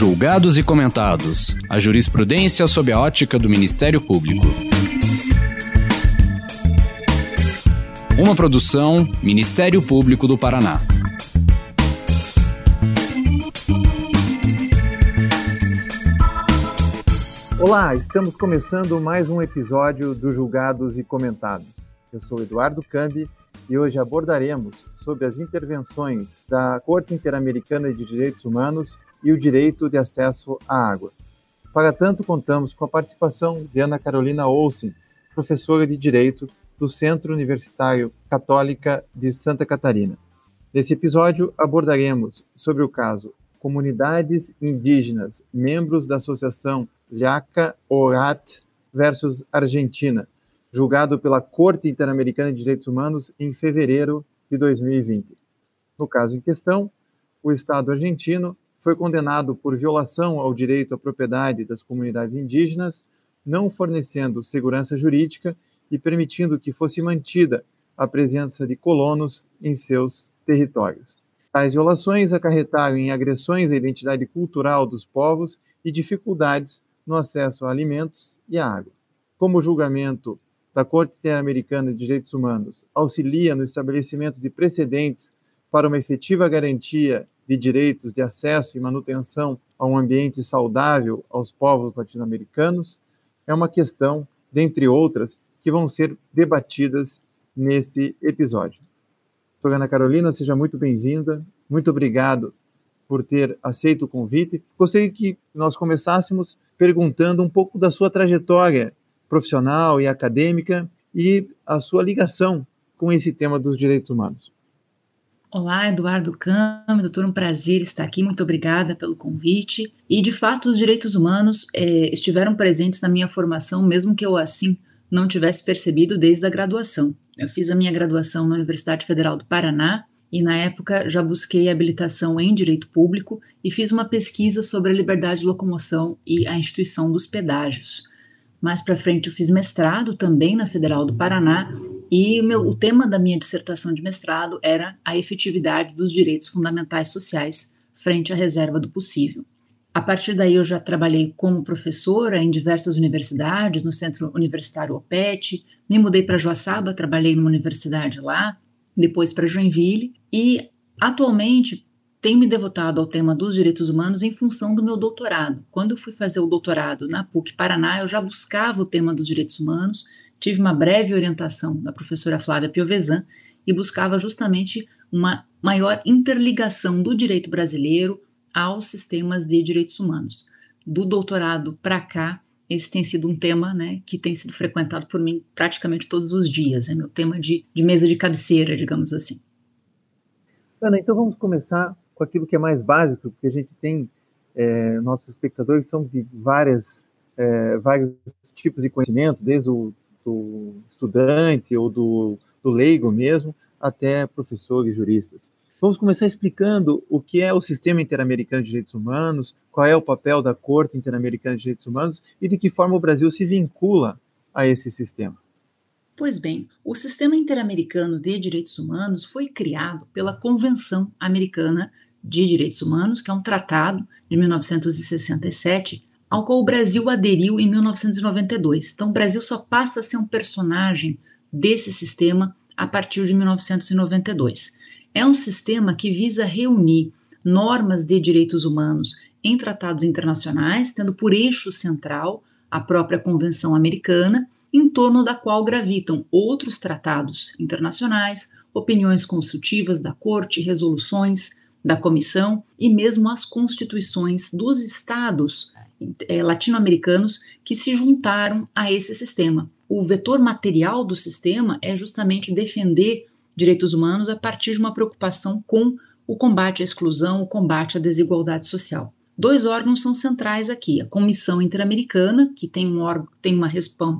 Julgados e comentados. A jurisprudência sob a ótica do Ministério Público. Uma produção Ministério Público do Paraná. Olá, estamos começando mais um episódio do Julgados e Comentados. Eu sou Eduardo Cambi e hoje abordaremos sobre as intervenções da Corte Interamericana de Direitos Humanos e o direito de acesso à água. Para tanto, contamos com a participação de Ana Carolina Olsen, professora de Direito do Centro Universitário Católica de Santa Catarina. Nesse episódio, abordaremos sobre o caso Comunidades Indígenas, membros da Associação Lhaca Orat versus Argentina, julgado pela Corte Interamericana de Direitos Humanos em fevereiro de 2020. No caso em questão, o Estado argentino foi condenado por violação ao direito à propriedade das comunidades indígenas, não fornecendo segurança jurídica e permitindo que fosse mantida a presença de colonos em seus territórios. Tais violações acarretaram em agressões à identidade cultural dos povos e dificuldades no acesso a alimentos e à água. Como o julgamento da Corte Interamericana de Direitos Humanos auxilia no estabelecimento de precedentes para uma efetiva garantia de direitos de acesso e manutenção a um ambiente saudável aos povos latino-americanos, é uma questão, dentre outras, que vão ser debatidas neste episódio. Ana Carolina, seja muito bem-vinda. Muito obrigado por ter aceito o convite. Gostaria que nós começássemos perguntando um pouco da sua trajetória profissional e acadêmica e a sua ligação com esse tema dos direitos humanos. Olá, Eduardo Câmara, doutor, um prazer estar aqui, muito obrigada pelo convite. E, de fato, os direitos humanos é, estiveram presentes na minha formação, mesmo que eu, assim, não tivesse percebido desde a graduação. Eu fiz a minha graduação na Universidade Federal do Paraná e, na época, já busquei habilitação em direito público e fiz uma pesquisa sobre a liberdade de locomoção e a instituição dos pedágios. Mais para frente, eu fiz mestrado também na Federal do Paraná e meu, o tema da minha dissertação de mestrado era a efetividade dos direitos fundamentais sociais frente à reserva do possível. A partir daí, eu já trabalhei como professora em diversas universidades, no Centro Universitário OPET, me mudei para Joaçaba, trabalhei numa universidade lá, depois para Joinville, e atualmente tenho me devotado ao tema dos direitos humanos em função do meu doutorado. Quando eu fui fazer o doutorado na PUC Paraná, eu já buscava o tema dos direitos humanos, tive uma breve orientação da professora Flávia Piovesan e buscava justamente uma maior interligação do direito brasileiro aos sistemas de direitos humanos. Do doutorado para cá, esse tem sido um tema né, que tem sido frequentado por mim praticamente todos os dias. É meu tema de, de mesa de cabeceira, digamos assim. Ana, então vamos começar com aquilo que é mais básico, porque a gente tem é, nossos espectadores são de várias, é, vários tipos de conhecimento, desde o do estudante ou do, do leigo mesmo, até professores, juristas. Vamos começar explicando o que é o Sistema Interamericano de Direitos Humanos, qual é o papel da Corte Interamericana de Direitos Humanos e de que forma o Brasil se vincula a esse sistema. Pois bem, o Sistema Interamericano de Direitos Humanos foi criado pela Convenção Americana de Direitos Humanos, que é um tratado de 1967, ao qual o Brasil aderiu em 1992. Então, o Brasil só passa a ser um personagem desse sistema a partir de 1992. É um sistema que visa reunir normas de direitos humanos em tratados internacionais, tendo por eixo central a própria Convenção Americana, em torno da qual gravitam outros tratados internacionais, opiniões consultivas da Corte, resoluções da Comissão e mesmo as constituições dos estados eh, latino-americanos que se juntaram a esse sistema. O vetor material do sistema é justamente defender direitos humanos a partir de uma preocupação com o combate à exclusão, o combate à desigualdade social. Dois órgãos são centrais aqui: a Comissão Interamericana, que tem, um órgão, tem uma,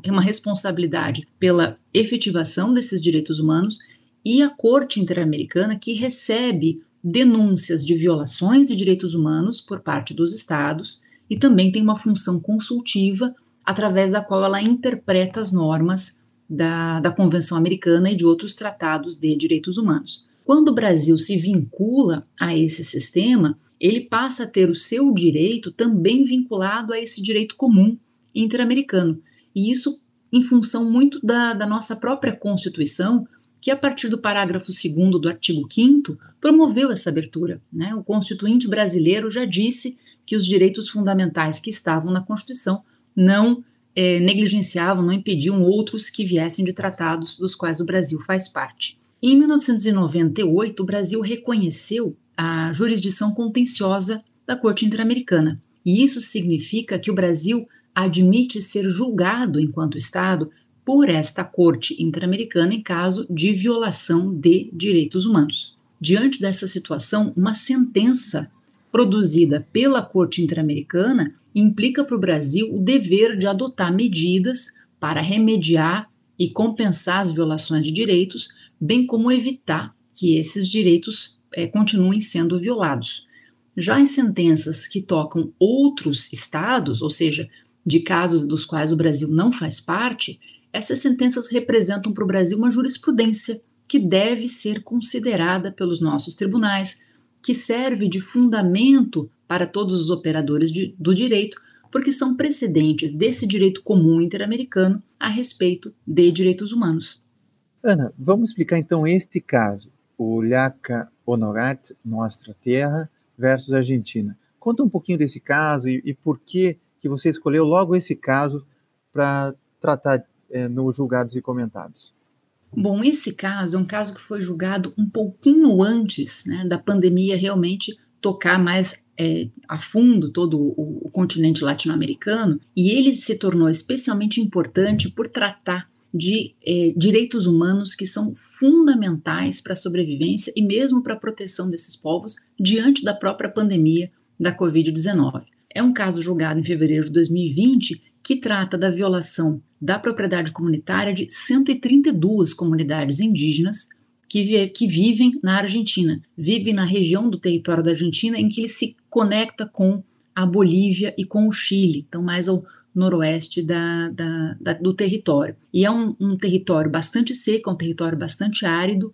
uma responsabilidade pela efetivação desses direitos humanos, e a Corte Interamericana, que recebe denúncias de violações de direitos humanos por parte dos Estados e também tem uma função consultiva através da qual ela interpreta as normas da, da Convenção Americana e de outros tratados de direitos humanos. Quando o Brasil se vincula a esse sistema, ele passa a ter o seu direito também vinculado a esse direito comum interamericano. E isso em função muito da, da nossa própria Constituição, que a partir do parágrafo 2 do artigo 5 promoveu essa abertura. Né? O constituinte brasileiro já disse que os direitos fundamentais que estavam na Constituição não é, negligenciavam, não impediam outros que viessem de tratados dos quais o Brasil faz parte. Em 1998, o Brasil reconheceu a jurisdição contenciosa da Corte Interamericana. E isso significa que o Brasil admite ser julgado enquanto Estado por esta Corte Interamericana em caso de violação de direitos humanos. Diante dessa situação, uma sentença produzida pela Corte Interamericana implica para o Brasil o dever de adotar medidas para remediar e compensar as violações de direitos, bem como evitar que esses direitos é, continuem sendo violados. Já em sentenças que tocam outros estados, ou seja, de casos dos quais o Brasil não faz parte, essas sentenças representam para o Brasil uma jurisprudência que deve ser considerada pelos nossos tribunais, que serve de fundamento para todos os operadores de, do direito, porque são precedentes desse direito comum interamericano a respeito de direitos humanos. Ana, vamos explicar então este caso o Lhaca Honorat, Nossa Terra, versus Argentina. Conta um pouquinho desse caso e, e por que, que você escolheu logo esse caso para tratar é, nos julgados e comentados. Bom, esse caso é um caso que foi julgado um pouquinho antes né, da pandemia realmente tocar mais é, a fundo todo o, o continente latino-americano, e ele se tornou especialmente importante por tratar de eh, direitos humanos que são fundamentais para a sobrevivência e mesmo para a proteção desses povos diante da própria pandemia da Covid-19. É um caso julgado em fevereiro de 2020 que trata da violação da propriedade comunitária de 132 comunidades indígenas que, vi que vivem na Argentina, vivem na região do território da Argentina em que ele se conecta com a Bolívia e com o Chile, então mais ao noroeste da, da, da, do território. E é um, um território bastante seco, é um território bastante árido,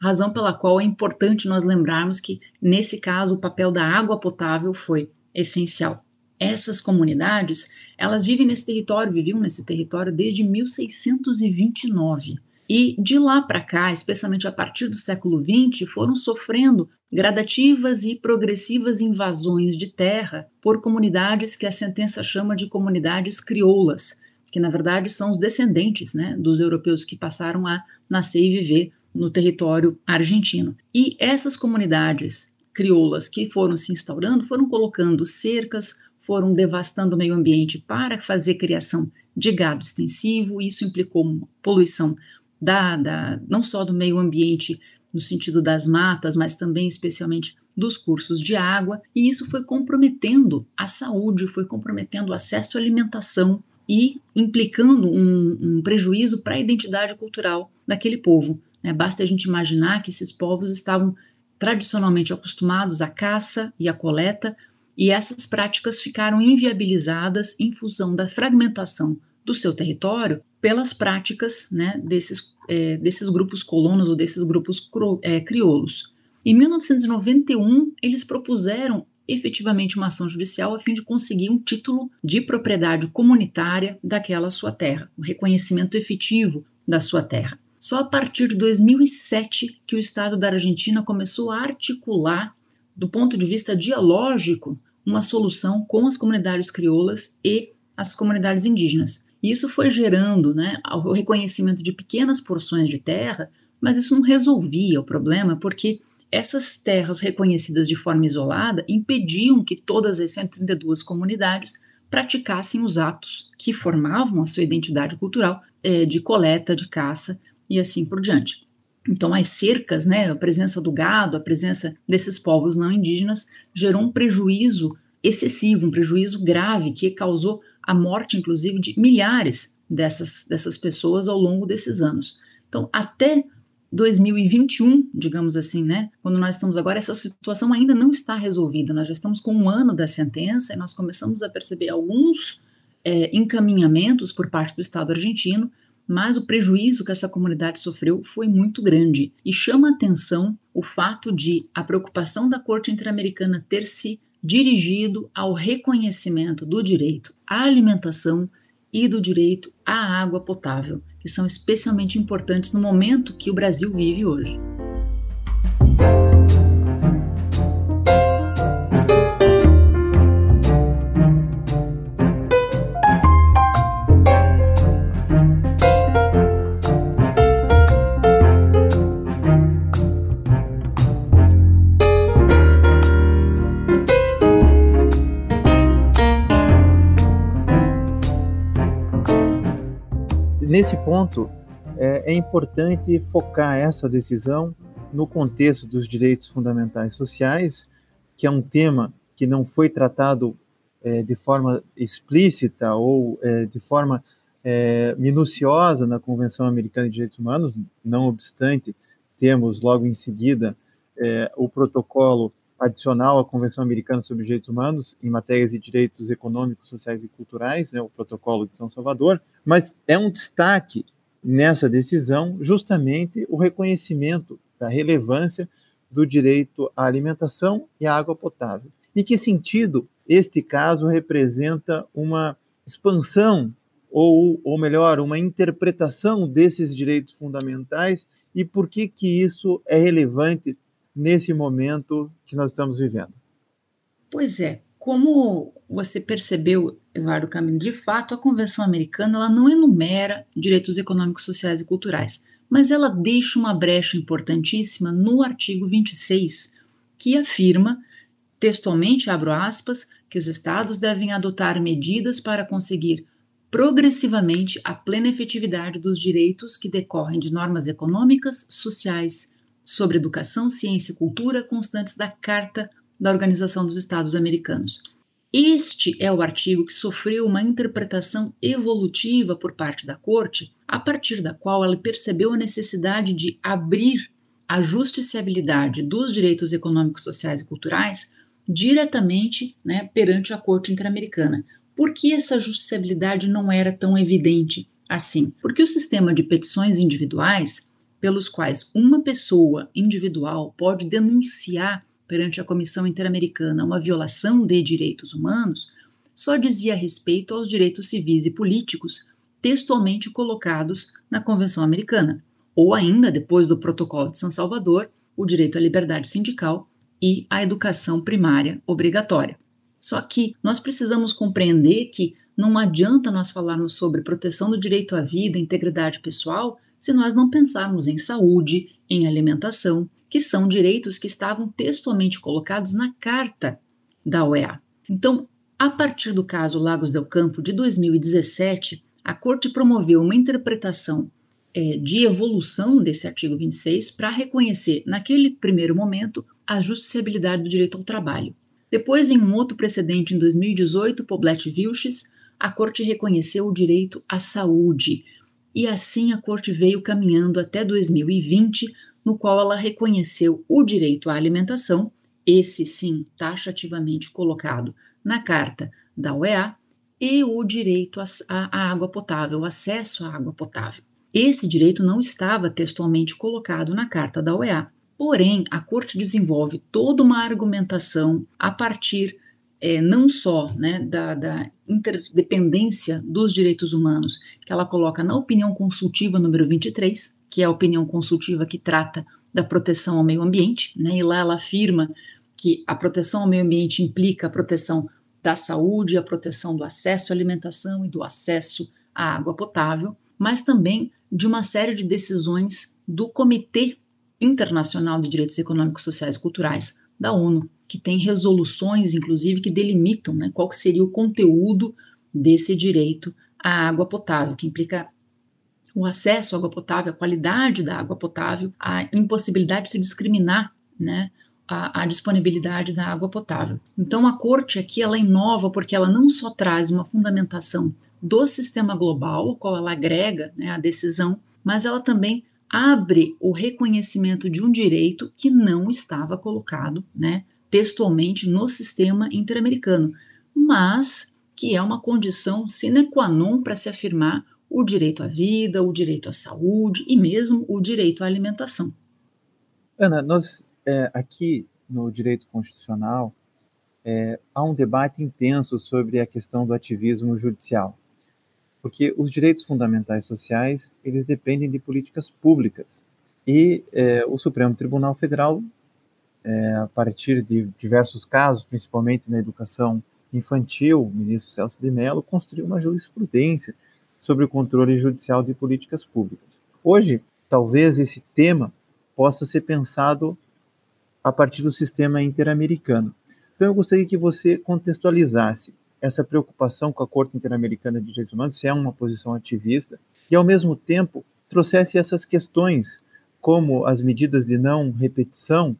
razão pela qual é importante nós lembrarmos que, nesse caso, o papel da água potável foi essencial. Essas comunidades, elas vivem nesse território, viviam nesse território desde 1629. E de lá para cá, especialmente a partir do século XX, foram sofrendo gradativas e progressivas invasões de terra por comunidades que a sentença chama de comunidades crioulas, que na verdade são os descendentes né, dos europeus que passaram a nascer e viver no território argentino. E essas comunidades crioulas que foram se instaurando foram colocando cercas, foram devastando o meio ambiente para fazer criação de gado extensivo, isso implicou poluição da, da, não só do meio ambiente no sentido das matas, mas também especialmente dos cursos de água, e isso foi comprometendo a saúde, foi comprometendo o acesso à alimentação e implicando um, um prejuízo para a identidade cultural daquele povo. Né? Basta a gente imaginar que esses povos estavam tradicionalmente acostumados à caça e à coleta, e essas práticas ficaram inviabilizadas em função da fragmentação do seu território pelas práticas né, desses, é, desses grupos colonos ou desses grupos é, crioulos. Em 1991, eles propuseram efetivamente uma ação judicial a fim de conseguir um título de propriedade comunitária daquela sua terra, um reconhecimento efetivo da sua terra. Só a partir de 2007 que o Estado da Argentina começou a articular, do ponto de vista dialógico, uma solução com as comunidades crioulas e as comunidades indígenas. E isso foi gerando né, o reconhecimento de pequenas porções de terra, mas isso não resolvia o problema, porque essas terras reconhecidas de forma isolada impediam que todas as 132 comunidades praticassem os atos que formavam a sua identidade cultural é, de coleta, de caça e assim por diante. Então, as cercas, né, a presença do gado, a presença desses povos não indígenas gerou um prejuízo excessivo, um prejuízo grave que causou a morte, inclusive, de milhares dessas, dessas pessoas ao longo desses anos. Então, até 2021, digamos assim, né? Quando nós estamos agora, essa situação ainda não está resolvida. Nós já estamos com um ano da sentença e nós começamos a perceber alguns é, encaminhamentos por parte do Estado argentino, mas o prejuízo que essa comunidade sofreu foi muito grande e chama atenção o fato de a preocupação da Corte Interamericana ter se dirigido ao reconhecimento do direito à alimentação e do direito à água potável, que são especialmente importantes no momento que o Brasil vive hoje. Nesse ponto, é, é importante focar essa decisão no contexto dos direitos fundamentais sociais, que é um tema que não foi tratado é, de forma explícita ou é, de forma é, minuciosa na Convenção Americana de Direitos Humanos, não obstante, temos logo em seguida é, o protocolo adicional à Convenção Americana sobre Direitos Humanos em matérias de direitos econômicos, sociais e culturais, né, o Protocolo de São Salvador, mas é um destaque nessa decisão justamente o reconhecimento da relevância do direito à alimentação e à água potável. Em que sentido este caso representa uma expansão ou, ou melhor, uma interpretação desses direitos fundamentais e por que que isso é relevante nesse momento que nós estamos vivendo. Pois é, como você percebeu, Eduardo Camilo, de fato a Convenção Americana ela não enumera direitos econômicos, sociais e culturais, mas ela deixa uma brecha importantíssima no artigo 26, que afirma, textualmente, abro aspas, que os estados devem adotar medidas para conseguir progressivamente a plena efetividade dos direitos que decorrem de normas econômicas, sociais, sobre Educação, Ciência e Cultura constantes da Carta da Organização dos Estados Americanos. Este é o artigo que sofreu uma interpretação evolutiva por parte da Corte, a partir da qual ela percebeu a necessidade de abrir a justiciabilidade dos direitos econômicos, sociais e culturais diretamente né, perante a Corte Interamericana. Por que essa justiciabilidade não era tão evidente assim? Porque o sistema de petições individuais pelos quais uma pessoa individual pode denunciar perante a Comissão Interamericana uma violação de direitos humanos, só dizia respeito aos direitos civis e políticos textualmente colocados na Convenção Americana, ou ainda, depois do Protocolo de São Salvador, o direito à liberdade sindical e à educação primária obrigatória. Só que nós precisamos compreender que não adianta nós falarmos sobre proteção do direito à vida, integridade pessoal, se nós não pensarmos em saúde, em alimentação, que são direitos que estavam textualmente colocados na Carta da OEA. Então, a partir do caso Lagos del Campo de 2017, a Corte promoveu uma interpretação é, de evolução desse artigo 26 para reconhecer, naquele primeiro momento, a justiciabilidade do direito ao trabalho. Depois, em um outro precedente, em 2018, Poblet Vilches, a Corte reconheceu o direito à saúde, e assim a Corte veio caminhando até 2020, no qual ela reconheceu o direito à alimentação, esse sim taxativamente colocado na Carta da OEA, e o direito à água potável, acesso à água potável. Esse direito não estava textualmente colocado na Carta da OEA, porém a Corte desenvolve toda uma argumentação a partir é, não só né, da, da, interdependência dos direitos humanos, que ela coloca na opinião consultiva número 23, que é a opinião consultiva que trata da proteção ao meio ambiente, né, e lá ela afirma que a proteção ao meio ambiente implica a proteção da saúde, a proteção do acesso à alimentação e do acesso à água potável, mas também de uma série de decisões do Comitê Internacional de Direitos Econômicos, Sociais e Culturais da ONU, que tem resoluções, inclusive, que delimitam né, qual seria o conteúdo desse direito à água potável, que implica o acesso à água potável, a qualidade da água potável, a impossibilidade de se discriminar né, a, a, disponibilidade da água potável. Então a corte aqui ela inova porque ela não só traz uma fundamentação do sistema global, o qual ela agrega né, a decisão, mas ela também abre o reconhecimento de um direito que não estava colocado né, textualmente no sistema interamericano, mas que é uma condição sine qua non para se afirmar o direito à vida, o direito à saúde e mesmo o direito à alimentação. Ana, nós é, aqui no direito constitucional é, há um debate intenso sobre a questão do ativismo judicial, porque os direitos fundamentais sociais eles dependem de políticas públicas e é, o Supremo Tribunal Federal, é, a partir de diversos casos, principalmente na educação infantil, o ministro Celso de Mello construiu uma jurisprudência sobre o controle judicial de políticas públicas. Hoje, talvez esse tema possa ser pensado a partir do sistema interamericano. Então, eu gostaria que você contextualizasse essa preocupação com a Corte Interamericana de Direitos Humanos, se é uma posição ativista, e, ao mesmo tempo, trouxesse essas questões, como as medidas de não repetição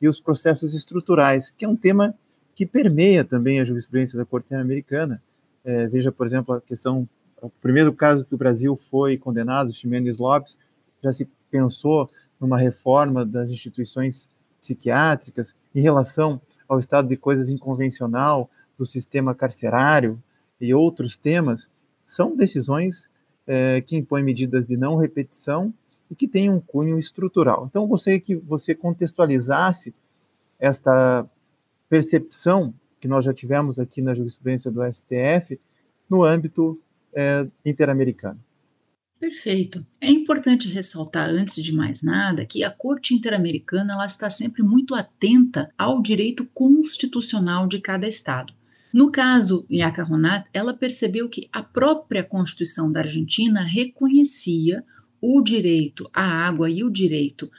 e os processos estruturais, que é um tema que permeia também a jurisprudência da Corte Interamericana. É, veja, por exemplo, a questão o primeiro caso que o Brasil foi condenado, Ximenes Lopes, já se pensou numa reforma das instituições psiquiátricas em relação ao estado de coisas inconvencional do sistema carcerário e outros temas, são decisões é, que impõem medidas de não repetição e que têm um cunho estrutural. Então, eu gostaria que você contextualizasse esta percepção que nós já tivemos aqui na jurisprudência do STF no âmbito é, interamericano. Perfeito. É importante ressaltar, antes de mais nada, que a Corte Interamericana ela está sempre muito atenta ao direito constitucional de cada Estado. No caso Yaca Ronat, ela percebeu que a própria Constituição da Argentina reconhecia o direito à água e o direito,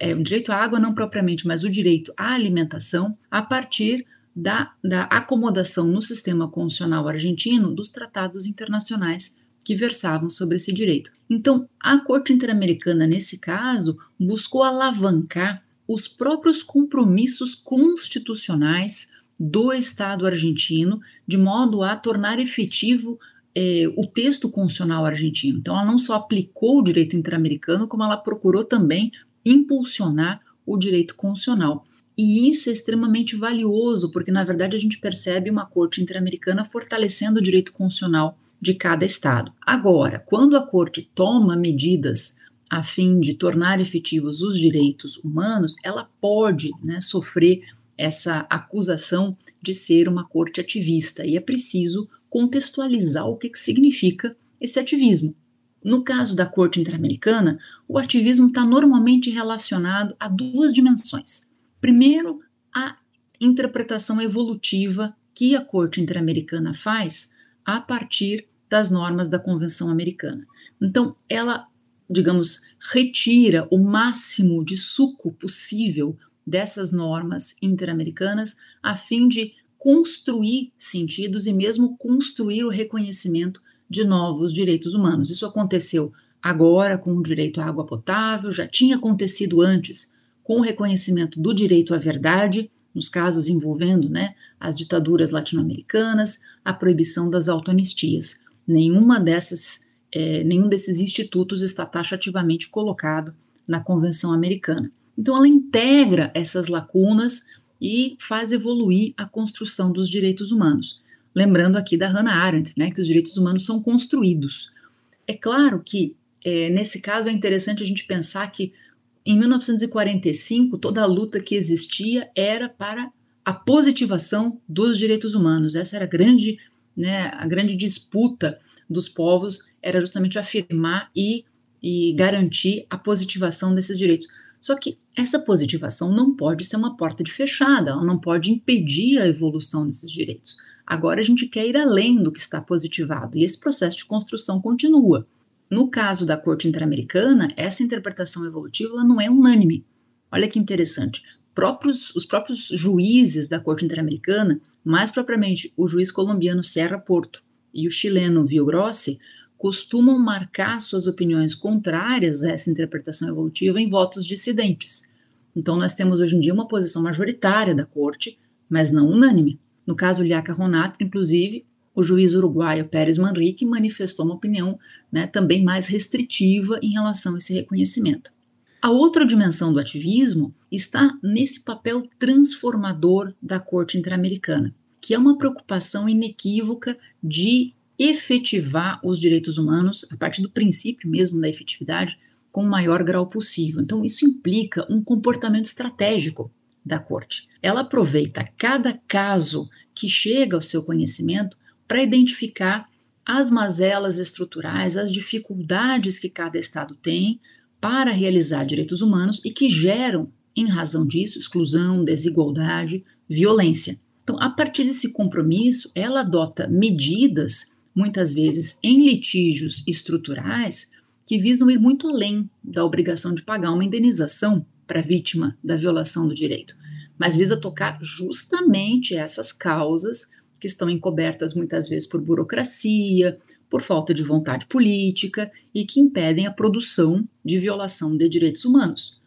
é, o direito à água não propriamente, mas o direito à alimentação a partir da, da acomodação no sistema constitucional argentino dos tratados internacionais que versavam sobre esse direito. Então, a Corte Interamericana, nesse caso, buscou alavancar os próprios compromissos constitucionais do Estado argentino, de modo a tornar efetivo eh, o texto constitucional argentino. Então, ela não só aplicou o direito interamericano, como ela procurou também impulsionar o direito constitucional. E isso é extremamente valioso, porque na verdade a gente percebe uma corte interamericana fortalecendo o direito constitucional de cada estado. Agora, quando a corte toma medidas a fim de tornar efetivos os direitos humanos, ela pode né, sofrer essa acusação de ser uma corte ativista e é preciso contextualizar o que, que significa esse ativismo. No caso da Corte Interamericana, o ativismo está normalmente relacionado a duas dimensões. Primeiro, a interpretação evolutiva que a Corte Interamericana faz a partir das normas da Convenção Americana. Então, ela, digamos, retira o máximo de suco possível dessas normas interamericanas a fim de construir sentidos e mesmo construir o reconhecimento de novos direitos humanos. Isso aconteceu agora com o direito à água potável, já tinha acontecido antes com o reconhecimento do direito à verdade, nos casos envolvendo né, as ditaduras latino-americanas, a proibição das autoanistias. Nenhuma dessas, é, nenhum desses institutos está taxativamente colocado na Convenção Americana. Então, ela integra essas lacunas e faz evoluir a construção dos direitos humanos. Lembrando aqui da Hannah Arendt, né, que os direitos humanos são construídos. É claro que, é, nesse caso, é interessante a gente pensar que em 1945, toda a luta que existia era para a positivação dos direitos humanos. Essa era a grande, né, a grande disputa dos povos, era justamente afirmar e, e garantir a positivação desses direitos. Só que essa positivação não pode ser uma porta de fechada, ela não pode impedir a evolução desses direitos. Agora a gente quer ir além do que está positivado e esse processo de construção continua. No caso da Corte Interamericana, essa interpretação evolutiva não é unânime. Olha que interessante. Próprios, os próprios juízes da Corte Interamericana, mais propriamente o juiz colombiano Serra Porto e o chileno Villagrossi, costumam marcar suas opiniões contrárias a essa interpretação evolutiva em votos dissidentes. Então, nós temos hoje em dia uma posição majoritária da Corte, mas não unânime. No caso Liaca Ronato, inclusive, o juiz uruguaio Pérez Manrique manifestou uma opinião né, também mais restritiva em relação a esse reconhecimento. A outra dimensão do ativismo está nesse papel transformador da Corte Interamericana, que é uma preocupação inequívoca de efetivar os direitos humanos, a partir do princípio mesmo da efetividade, com o maior grau possível. Então, isso implica um comportamento estratégico da corte. Ela aproveita cada caso que chega ao seu conhecimento para identificar as mazelas estruturais, as dificuldades que cada Estado tem para realizar direitos humanos e que geram, em razão disso, exclusão, desigualdade, violência. Então, a partir desse compromisso, ela adota medidas, muitas vezes em litígios estruturais, que visam ir muito além da obrigação de pagar uma indenização para a vítima da violação do direito, mas visa tocar justamente essas causas que estão encobertas muitas vezes por burocracia, por falta de vontade política e que impedem a produção de violação de direitos humanos.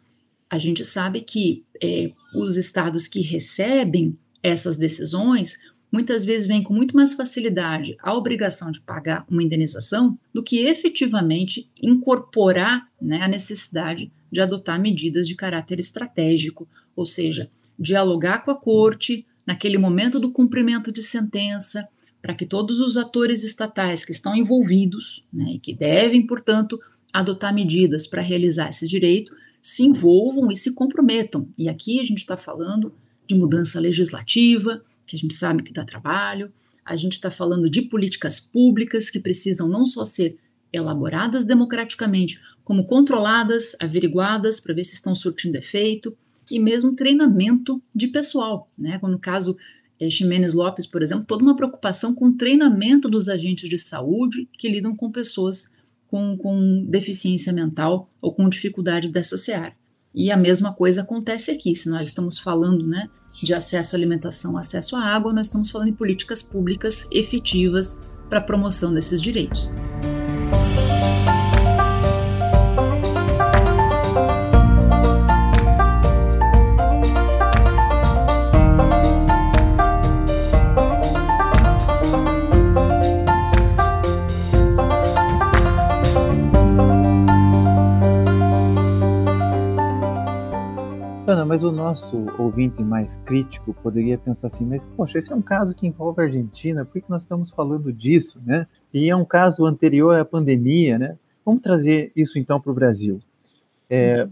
A gente sabe que é, os estados que recebem essas decisões muitas vezes vêm com muito mais facilidade a obrigação de pagar uma indenização do que efetivamente incorporar né, a necessidade de adotar medidas de caráter estratégico, ou seja, dialogar com a corte naquele momento do cumprimento de sentença, para que todos os atores estatais que estão envolvidos né, e que devem, portanto, adotar medidas para realizar esse direito se envolvam e se comprometam. E aqui a gente está falando de mudança legislativa, que a gente sabe que dá trabalho, a gente está falando de políticas públicas que precisam não só ser elaboradas democraticamente, como controladas, averiguadas para ver se estão surtindo efeito, e mesmo treinamento de pessoal, né? Como no caso é, Ximenes Lopes, por exemplo, toda uma preocupação com o treinamento dos agentes de saúde que lidam com pessoas com, com deficiência mental ou com dificuldades dessa seara. E a mesma coisa acontece aqui, se nós estamos falando né, de acesso à alimentação, acesso à água, nós estamos falando em políticas públicas efetivas para a promoção desses direitos. Mas o nosso ouvinte mais crítico poderia pensar assim, mas poxa, esse é um caso que envolve a Argentina, por que nós estamos falando disso, né? E é um caso anterior à pandemia, né? Vamos trazer isso então para o Brasil. É,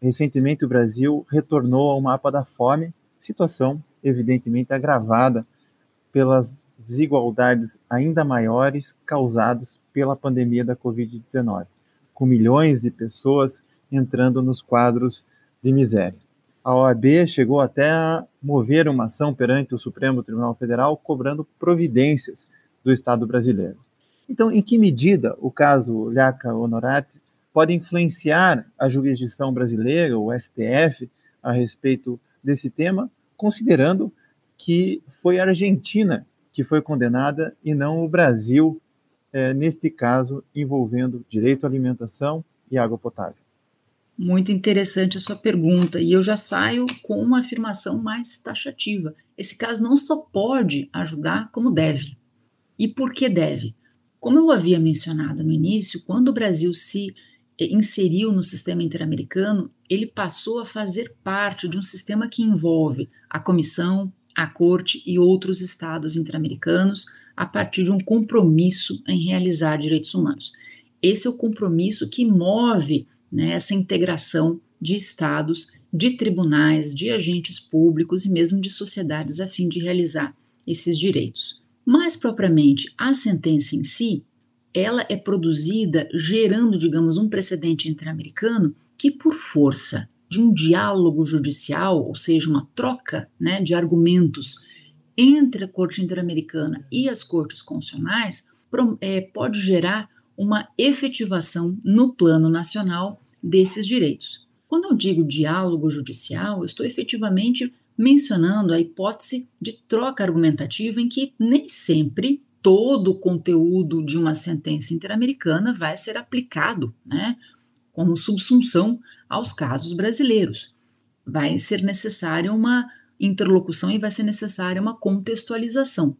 recentemente o Brasil retornou ao mapa da fome, situação evidentemente agravada pelas desigualdades ainda maiores causadas pela pandemia da Covid-19, com milhões de pessoas entrando nos quadros de miséria a OAB chegou até a mover uma ação perante o Supremo Tribunal Federal cobrando providências do Estado brasileiro. Então, em que medida o caso Lhaca Honorati pode influenciar a jurisdição brasileira, o STF, a respeito desse tema, considerando que foi a Argentina que foi condenada e não o Brasil, é, neste caso envolvendo direito à alimentação e água potável? Muito interessante a sua pergunta, e eu já saio com uma afirmação mais taxativa. Esse caso não só pode ajudar, como deve. E por que deve? Como eu havia mencionado no início, quando o Brasil se eh, inseriu no sistema interamericano, ele passou a fazer parte de um sistema que envolve a comissão, a corte e outros estados interamericanos a partir de um compromisso em realizar direitos humanos. Esse é o compromisso que move né, essa integração de estados, de tribunais, de agentes públicos e mesmo de sociedades a fim de realizar esses direitos. Mais propriamente, a sentença em si, ela é produzida gerando, digamos, um precedente interamericano que, por força de um diálogo judicial, ou seja, uma troca né, de argumentos entre a Corte Interamericana e as cortes constitucionais, é, pode gerar uma efetivação no plano nacional desses direitos. Quando eu digo diálogo judicial, eu estou efetivamente mencionando a hipótese de troca argumentativa em que nem sempre todo o conteúdo de uma sentença interamericana vai ser aplicado, né, como subsunção aos casos brasileiros. Vai ser necessária uma interlocução e vai ser necessária uma contextualização.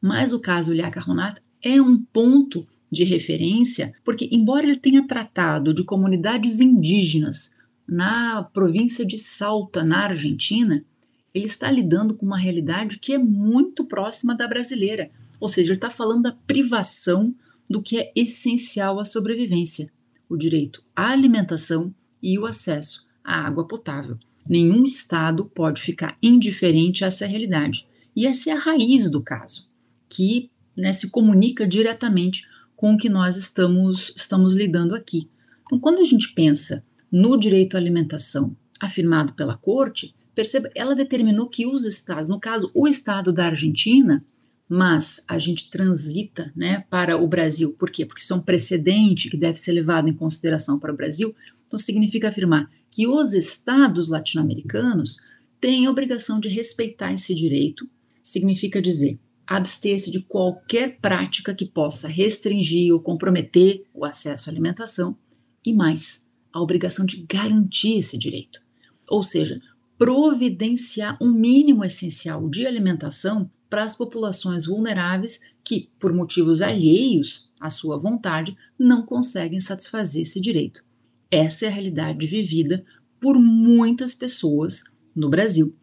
Mas o caso Ilhaca Ronat é um ponto de referência, porque, embora ele tenha tratado de comunidades indígenas na província de Salta, na Argentina, ele está lidando com uma realidade que é muito próxima da brasileira, Ou seja, ele está falando da privação do que é essencial à sobrevivência: o direito à alimentação e o acesso à água potável. Nenhum Estado pode ficar indiferente a essa realidade. E essa é a raiz do caso, que né, se comunica diretamente com o que nós estamos, estamos lidando aqui. Então, quando a gente pensa no direito à alimentação afirmado pela Corte, perceba, ela determinou que os estados, no caso, o estado da Argentina, mas a gente transita né, para o Brasil. Por quê? Porque isso é um precedente que deve ser levado em consideração para o Brasil. Então, significa afirmar que os estados latino-americanos têm a obrigação de respeitar esse direito. Significa dizer abster-se de qualquer prática que possa restringir ou comprometer o acesso à alimentação e mais, a obrigação de garantir esse direito. Ou seja, providenciar um mínimo essencial de alimentação para as populações vulneráveis que, por motivos alheios à sua vontade, não conseguem satisfazer esse direito. Essa é a realidade vivida por muitas pessoas no Brasil.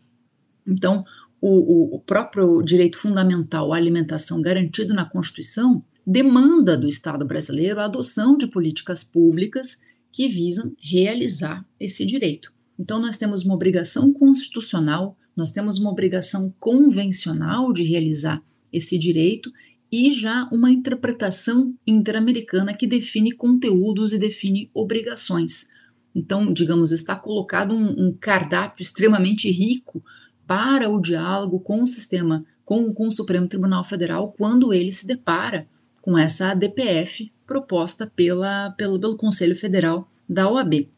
Então, o, o, próprio direito fundamental à alimentação garantido na Constituição demanda do Estado brasileiro a adoção de políticas públicas que visam realizar esse direito. Então, nós temos uma obrigação constitucional, nós temos uma obrigação convencional de realizar esse direito e já uma interpretação interamericana que define conteúdos e define obrigações. Então, digamos, está colocado um, um cardápio extremamente rico para o diálogo com o sistema, com, com o Supremo Tribunal Federal, quando ele se depara com essa DPF proposta pela, pelo, pelo Conselho Federal da OAB.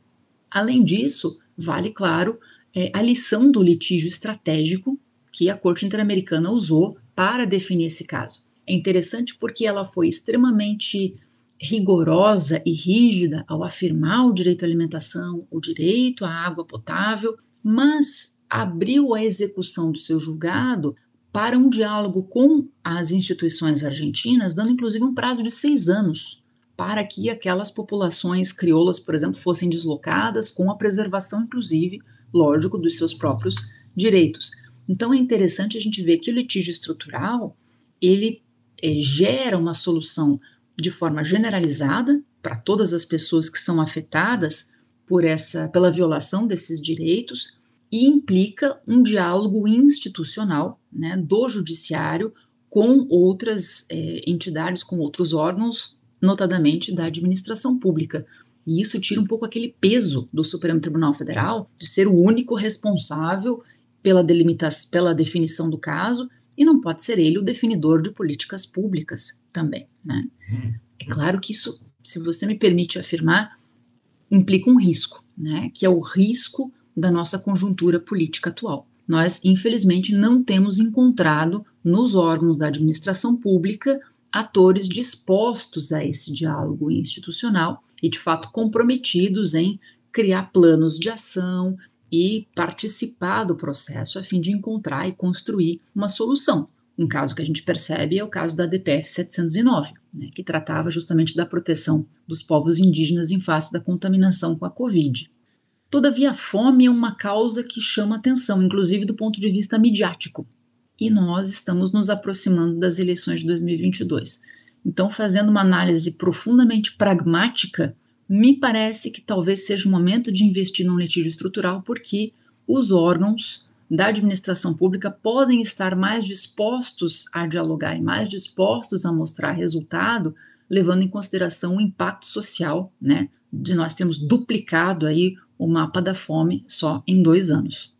Além disso, vale, claro, é, a lição do litígio estratégico que a Corte Interamericana usou para definir esse caso. É interessante porque ela foi extremamente rigorosa e rígida ao afirmar o direito à alimentação, o direito à água potável, mas abriu a execução do seu julgado para um diálogo com as instituições argentinas, dando inclusive um prazo de seis anos para que aquelas populações crioulas, por exemplo, fossem deslocadas com a preservação, inclusive, lógico, dos seus próprios direitos. Então é interessante a gente ver que o litígio estrutural ele é, gera uma solução de forma generalizada para todas as pessoas que são afetadas por essa pela violação desses direitos e implica um diálogo institucional né, do judiciário com outras é, entidades, com outros órgãos, notadamente da administração pública. E isso tira um pouco aquele peso do Supremo Tribunal Federal de ser o único responsável pela, delimitação, pela definição do caso e não pode ser ele o definidor de políticas públicas também. Né? É claro que isso, se você me permite afirmar, implica um risco, né? que é o risco da nossa conjuntura política atual. Nós, infelizmente, não temos encontrado nos órgãos da administração pública atores dispostos a esse diálogo institucional e, de fato, comprometidos em criar planos de ação e participar do processo a fim de encontrar e construir uma solução. Um caso que a gente percebe é o caso da DPF 709, né, que tratava justamente da proteção dos povos indígenas em face da contaminação com a Covid. Todavia, a fome é uma causa que chama atenção, inclusive do ponto de vista midiático. E nós estamos nos aproximando das eleições de 2022. Então, fazendo uma análise profundamente pragmática, me parece que talvez seja o momento de investir num litígio estrutural, porque os órgãos da administração pública podem estar mais dispostos a dialogar e mais dispostos a mostrar resultado, levando em consideração o impacto social, né, de nós termos duplicado aí o mapa da fome só em dois anos.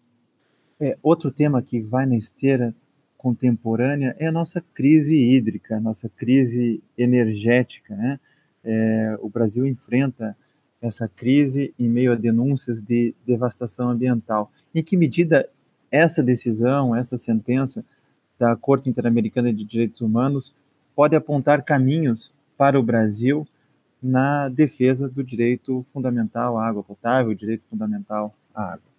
É, outro tema que vai na esteira contemporânea é a nossa crise hídrica, a nossa crise energética. Né? É, o Brasil enfrenta essa crise em meio a denúncias de devastação ambiental. Em que medida essa decisão, essa sentença da Corte Interamericana de Direitos Humanos pode apontar caminhos para o Brasil na defesa do direito fundamental à água potável, direito fundamental à água.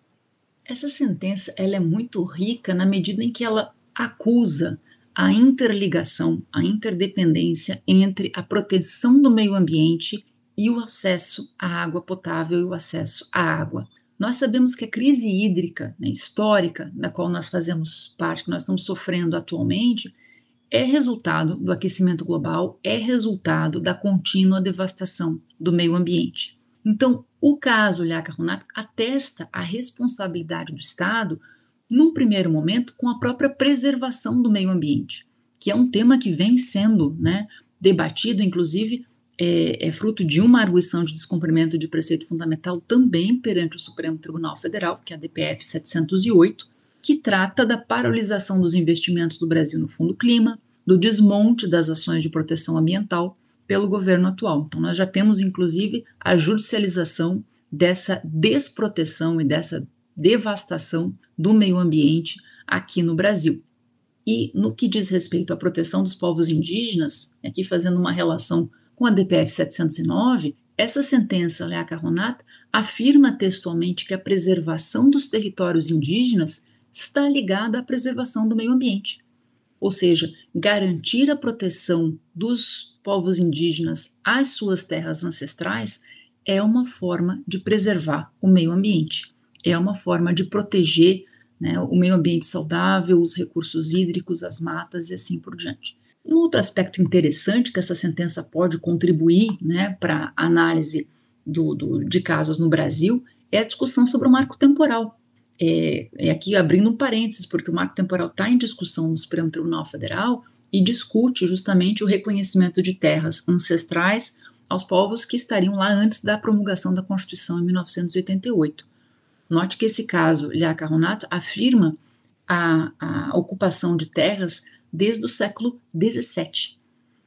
Essa sentença ela é muito rica na medida em que ela acusa a interligação, a interdependência entre a proteção do meio ambiente e o acesso à água potável e o acesso à água. Nós sabemos que a crise hídrica né, histórica, da qual nós fazemos parte, que nós estamos sofrendo atualmente, é resultado do aquecimento global, é resultado da contínua devastação do meio ambiente. Então, o caso Lhaca-Runat atesta a responsabilidade do Estado, num primeiro momento, com a própria preservação do meio ambiente, que é um tema que vem sendo né, debatido, inclusive é, é, fruto de uma arguição de descumprimento de preceito fundamental também perante o Supremo Tribunal Federal, que é a DPF 708, que trata da paralisação dos investimentos do Brasil no Fundo Clima, do desmonte das ações de proteção ambiental pelo governo atual. Então, nós já temos, inclusive, a judicialização dessa desproteção e dessa devastação do meio ambiente aqui no Brasil. E no que diz respeito à proteção dos povos indígenas, aqui fazendo uma relação com a DPF 709, essa sentença, Lea Carronat, afirma textualmente que a preservação dos territórios indígenas está ligada à preservação do meio ambiente. Ou seja, garantir a proteção dos povos indígenas às suas terras ancestrais é uma forma de preservar o meio ambiente, é uma forma de proteger né, o meio ambiente saudável, os recursos hídricos, as matas e assim por diante. Um outro aspecto interessante que essa sentença pode contribuir né, para a análise do, do, de casos no Brasil é a discussão sobre o marco temporal. É, é aqui abrindo um parênteses, porque o marco temporal está em discussão no Supremo Tribunal Federal e discute justamente o reconhecimento de terras ancestrais aos povos que estariam lá antes da promulgação da Constituição em 1988. Note que esse caso, Lhaca Ronato, afirma a, a ocupação de terras desde o século XVII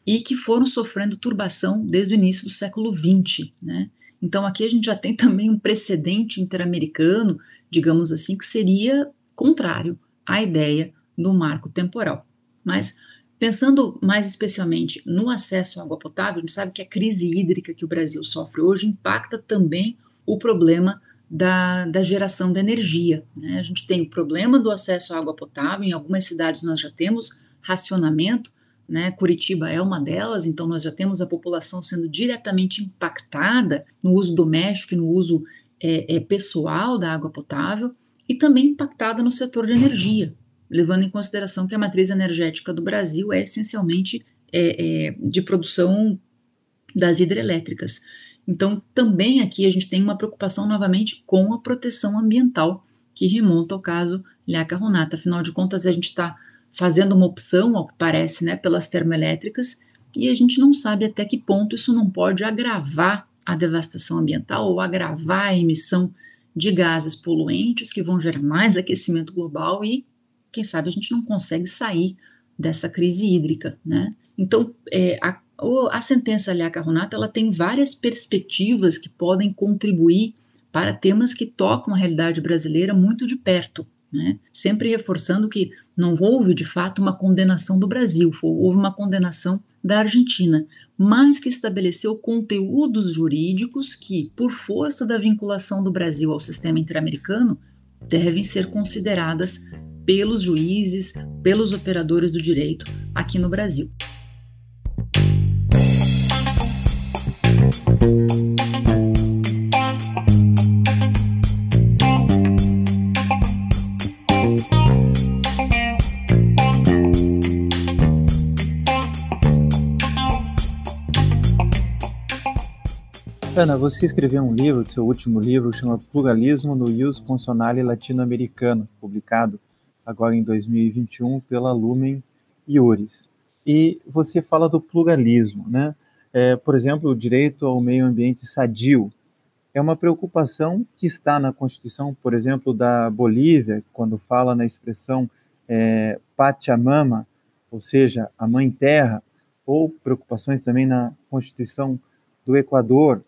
e que foram sofrendo turbação desde o início do século XX. Né? Então aqui a gente já tem também um precedente interamericano, digamos assim, que seria contrário à ideia do marco temporal. Mas pensando mais especialmente no acesso à água potável, a gente sabe que a crise hídrica que o Brasil sofre hoje impacta também o problema da, da geração de energia. Né? A gente tem o problema do acesso à água potável, em algumas cidades nós já temos racionamento, né? Curitiba é uma delas, então nós já temos a população sendo diretamente impactada no uso doméstico e no uso é, é, pessoal da água potável e também impactada no setor de energia, levando em consideração que a matriz energética do Brasil é essencialmente é, é de produção das hidrelétricas. Então, também aqui a gente tem uma preocupação novamente com a proteção ambiental, que remonta ao caso Lhaca Ronata. Afinal de contas, a gente está fazendo uma opção, ao que parece, né, pelas termoelétricas, e a gente não sabe até que ponto isso não pode agravar a devastação ambiental ou agravar a emissão de gases poluentes que vão gerar mais aquecimento global e, quem sabe, a gente não consegue sair dessa crise hídrica, né? Então, é, a, a sentença Aliaca Runata, ela tem várias perspectivas que podem contribuir para temas que tocam a realidade brasileira muito de perto, né? Sempre reforçando que não houve de fato uma condenação do Brasil, houve uma condenação da Argentina, mas que estabeleceu conteúdos jurídicos que, por força da vinculação do Brasil ao sistema interamericano, devem ser consideradas pelos juízes, pelos operadores do direito aqui no Brasil. Ana, você escreveu um livro, seu último livro, chama Pluralismo no Ius Consonale Latino-Americano, publicado agora em 2021 pela Lumen Iures. E você fala do pluralismo, né? É, por exemplo, o direito ao meio ambiente sadio é uma preocupação que está na Constituição, por exemplo, da Bolívia, quando fala na expressão é, Pachamama, ou seja, a Mãe Terra, ou preocupações também na Constituição do Equador,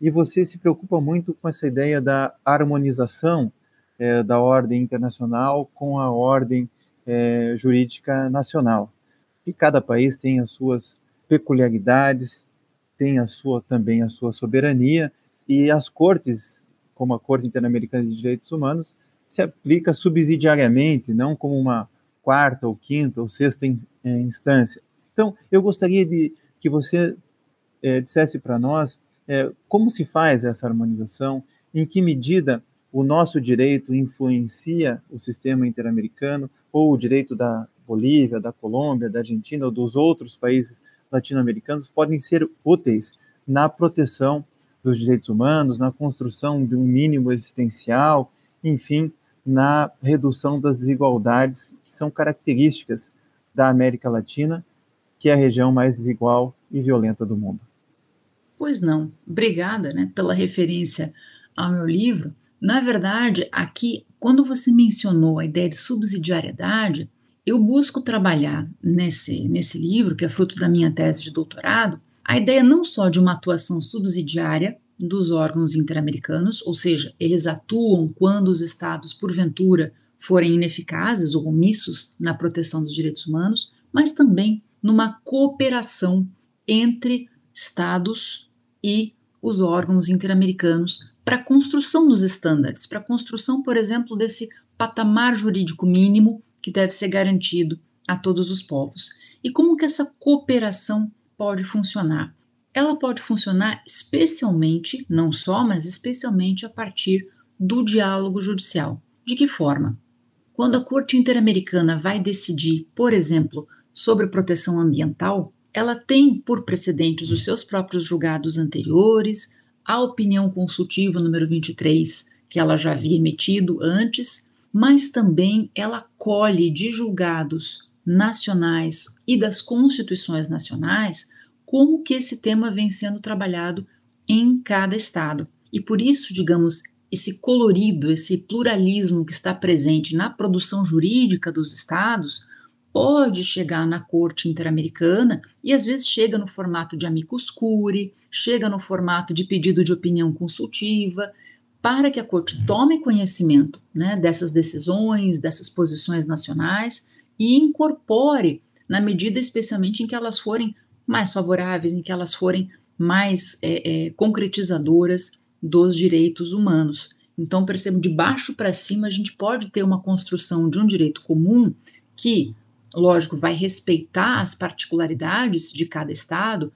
e você se preocupa muito com essa ideia da harmonização é, da ordem internacional com a ordem é, jurídica nacional. E cada país tem as suas peculiaridades, tem a sua também a sua soberania e as cortes, como a Corte Interamericana de Direitos Humanos, se aplica subsidiariamente, não como uma quarta ou quinta ou sexta in, é, instância. Então, eu gostaria de que você dissesse para nós é, como se faz essa harmonização? Em que medida o nosso direito influencia o sistema interamericano ou o direito da, Bolívia, da Colômbia, da Argentina ou dos outros países latino-americanos podem ser úteis na proteção dos direitos humanos, na construção de um mínimo existencial, enfim, na redução das desigualdades que são características da América Latina, que é a região mais desigual e violenta do mundo. Pois não. Obrigada né, pela referência ao meu livro. Na verdade, aqui, quando você mencionou a ideia de subsidiariedade, eu busco trabalhar nesse, nesse livro, que é fruto da minha tese de doutorado, a ideia não só de uma atuação subsidiária dos órgãos interamericanos, ou seja, eles atuam quando os estados, porventura, forem ineficazes ou omissos na proteção dos direitos humanos, mas também numa cooperação entre estados e os órgãos interamericanos para a construção dos estándares, para a construção, por exemplo, desse patamar jurídico mínimo que deve ser garantido a todos os povos. E como que essa cooperação pode funcionar? ela pode funcionar especialmente, não só, mas especialmente a partir do diálogo judicial. De que forma? Quando a Corte Interamericana vai decidir, por exemplo, sobre proteção ambiental, ela tem por precedentes os seus próprios julgados anteriores, a opinião consultiva número 23, que ela já havia emitido antes, mas também ela colhe de julgados nacionais e das constituições nacionais como que esse tema vem sendo trabalhado em cada estado. E por isso, digamos, esse colorido, esse pluralismo que está presente na produção jurídica dos estados pode chegar na corte interamericana e às vezes chega no formato de amicus curiae, chega no formato de pedido de opinião consultiva, para que a corte tome conhecimento né, dessas decisões, dessas posições nacionais e incorpore, na medida especialmente em que elas forem mais favoráveis, em que elas forem mais é, é, concretizadoras dos direitos humanos. Então, percebo, de baixo para cima, a gente pode ter uma construção de um direito comum que, lógico, vai respeitar as particularidades de cada Estado.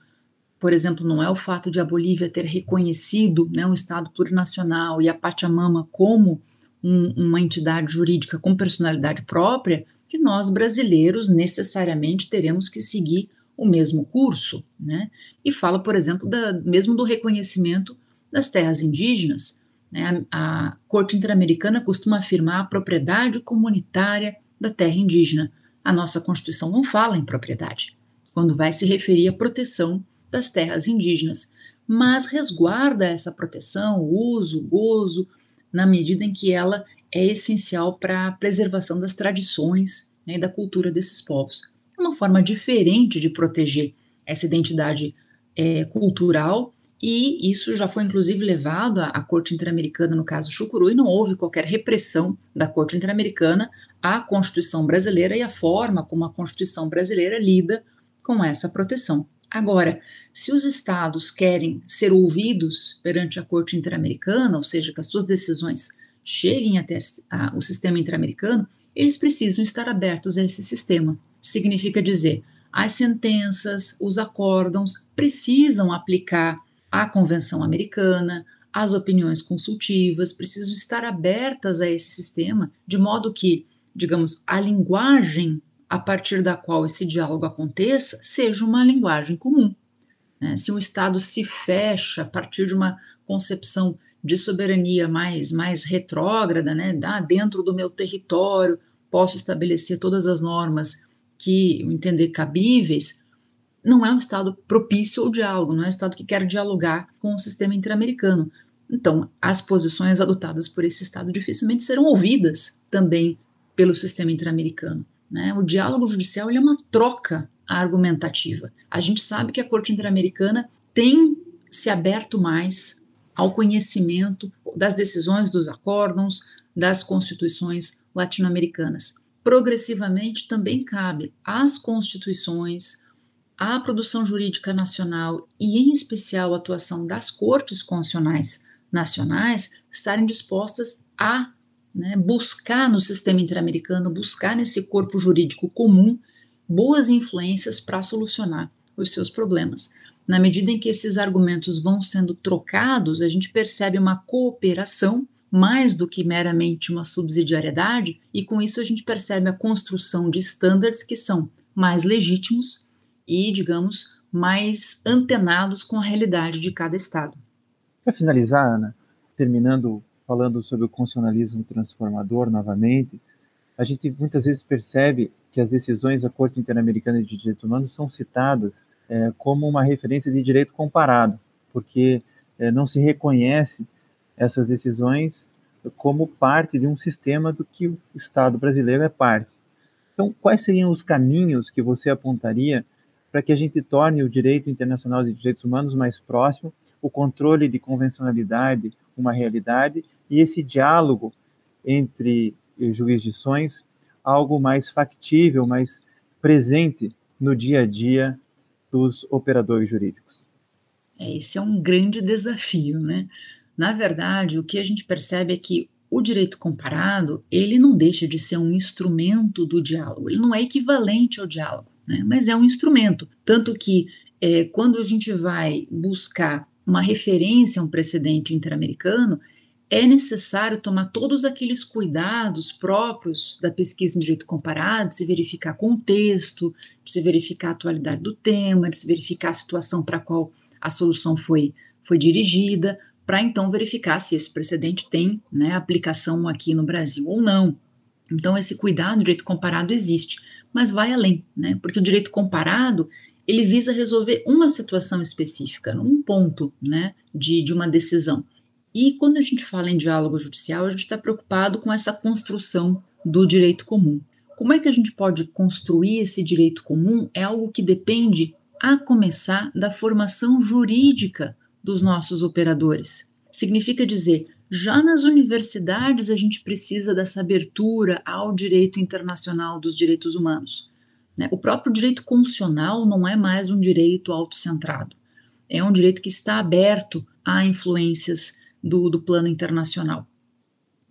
Por exemplo, não é o fato de a Bolívia ter reconhecido né, um Estado plurinacional e a Pachamama como um, uma entidade jurídica com personalidade própria que nós brasileiros necessariamente teremos que seguir o mesmo curso, né? E fala, por exemplo, da, mesmo do reconhecimento das terras indígenas. Né? A, a Corte Interamericana costuma afirmar a propriedade comunitária da terra indígena. A nossa Constituição não fala em propriedade, quando vai se referir à proteção das terras indígenas, mas resguarda essa proteção, uso, gozo, na medida em que ela é essencial para a preservação das tradições né, e da cultura desses povos. Uma forma diferente de proteger essa identidade é, cultural e isso já foi inclusive levado à, à Corte Interamericana no caso Chucuru e não houve qualquer repressão da Corte Interamericana à Constituição brasileira e à forma como a Constituição brasileira lida com essa proteção. Agora, se os estados querem ser ouvidos perante a Corte Interamericana, ou seja, que as suas decisões cheguem até a, o sistema interamericano, eles precisam estar abertos a esse sistema significa dizer as sentenças, os acórdãos precisam aplicar a Convenção Americana, as opiniões consultivas precisam estar abertas a esse sistema, de modo que, digamos, a linguagem a partir da qual esse diálogo aconteça seja uma linguagem comum. Né? Se um Estado se fecha a partir de uma concepção de soberania mais, mais retrógrada, né? Ah, dentro do meu território posso estabelecer todas as normas que entender cabíveis, não é um Estado propício ao diálogo, não é um Estado que quer dialogar com o sistema interamericano. Então, as posições adotadas por esse Estado dificilmente serão ouvidas também pelo sistema interamericano. Né? O diálogo judicial é uma troca argumentativa. A gente sabe que a Corte Interamericana tem se aberto mais ao conhecimento das decisões dos acórdãos, das constituições latino-americanas progressivamente também cabe às constituições, à produção jurídica nacional e, em especial, a atuação das cortes constitucionais nacionais estarem dispostas a né, buscar no sistema interamericano, buscar nesse corpo jurídico comum boas influências para solucionar os seus problemas. Na medida em que esses argumentos vão sendo trocados, a gente percebe uma cooperação mais do que meramente uma subsidiariedade, e com isso a gente percebe a construção de estándares que são mais legítimos e, digamos, mais antenados com a realidade de cada Estado. Para finalizar, Ana, terminando falando sobre o constitucionalismo transformador novamente, a gente muitas vezes percebe que as decisões da Corte Interamericana de Direitos Humanos são citadas é, como uma referência de direito comparado, porque é, não se reconhece essas decisões como parte de um sistema do que o Estado brasileiro é parte. Então, quais seriam os caminhos que você apontaria para que a gente torne o direito internacional de direitos humanos mais próximo, o controle de convencionalidade uma realidade e esse diálogo entre jurisdições algo mais factível, mais presente no dia a dia dos operadores jurídicos? É, esse é um grande desafio, né? Na verdade, o que a gente percebe é que o direito comparado, ele não deixa de ser um instrumento do diálogo, ele não é equivalente ao diálogo, né? mas é um instrumento. Tanto que é, quando a gente vai buscar uma referência a um precedente interamericano, é necessário tomar todos aqueles cuidados próprios da pesquisa em direito comparado, se verificar contexto, se verificar a atualidade do tema, se verificar a situação para a qual a solução foi, foi dirigida, para então verificar se esse precedente tem né, aplicação aqui no Brasil ou não. Então, esse cuidado no direito comparado existe, mas vai além, né? Porque o direito comparado ele visa resolver uma situação específica, um ponto né, de, de uma decisão. E quando a gente fala em diálogo judicial, a gente está preocupado com essa construção do direito comum. Como é que a gente pode construir esse direito comum? É algo que depende, a começar, da formação jurídica dos nossos operadores. Significa dizer, já nas universidades a gente precisa dessa abertura ao direito internacional dos direitos humanos. Né? O próprio direito constitucional não é mais um direito autocentrado, é um direito que está aberto a influências do, do plano internacional.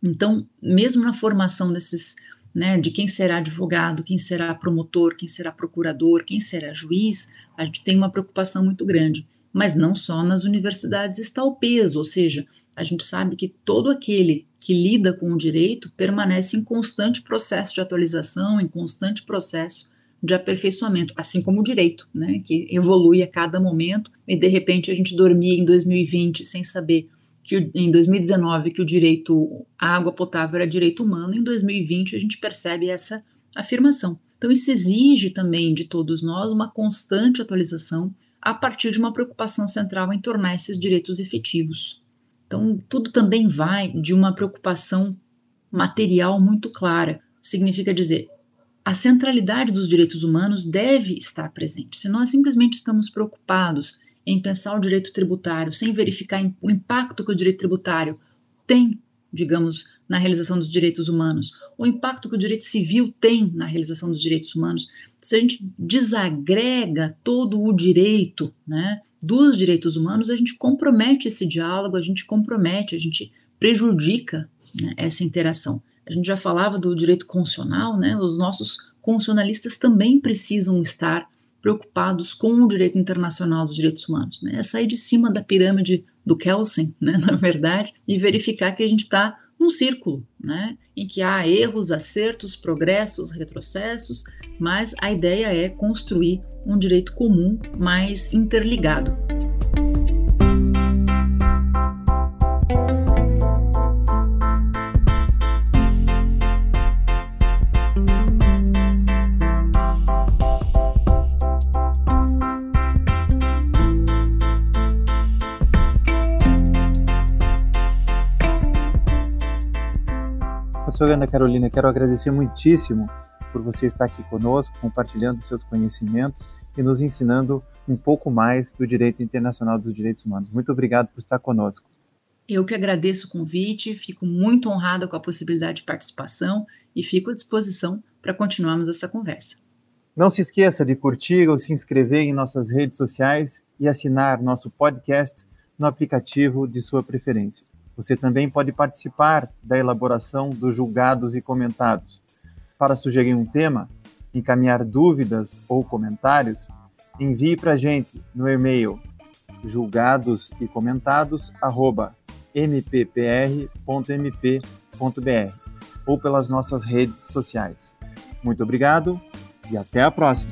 Então, mesmo na formação desses, né, de quem será advogado, quem será promotor, quem será procurador, quem será juiz, a gente tem uma preocupação muito grande. Mas não só nas universidades está o peso, ou seja, a gente sabe que todo aquele que lida com o direito permanece em constante processo de atualização, em constante processo de aperfeiçoamento, assim como o direito, né, que evolui a cada momento e de repente a gente dormia em 2020 sem saber que em 2019 que o direito à água potável era direito humano, em 2020 a gente percebe essa afirmação. Então isso exige também de todos nós uma constante atualização a partir de uma preocupação central em tornar esses direitos efetivos. Então tudo também vai de uma preocupação material muito clara. Significa dizer, a centralidade dos direitos humanos deve estar presente. Se nós simplesmente estamos preocupados em pensar o direito tributário sem verificar o impacto que o direito tributário tem, digamos, na realização dos direitos humanos, o impacto que o direito civil tem na realização dos direitos humanos, se a gente desagrega todo o direito, né, dos direitos humanos, a gente compromete esse diálogo, a gente compromete, a gente prejudica né, essa interação. A gente já falava do direito constitucional, né? Os nossos constitucionalistas também precisam estar preocupados com o direito internacional dos direitos humanos. Né? É sair de cima da pirâmide do Kelsen, né, na verdade, e verificar que a gente está num círculo, né, em que há erros, acertos, progressos, retrocessos, mas a ideia é construir um direito comum mais interligado. Professora Ana Carolina, quero agradecer muitíssimo por você estar aqui conosco, compartilhando seus conhecimentos e nos ensinando um pouco mais do direito internacional dos direitos humanos. Muito obrigado por estar conosco. Eu que agradeço o convite, fico muito honrada com a possibilidade de participação e fico à disposição para continuarmos essa conversa. Não se esqueça de curtir ou se inscrever em nossas redes sociais e assinar nosso podcast no aplicativo de sua preferência. Você também pode participar da elaboração dos julgados e comentados. Para sugerir um tema, encaminhar dúvidas ou comentários, envie para a gente no e-mail julgados e comentados mppr.mp.br ou pelas nossas redes sociais. Muito obrigado e até a próxima.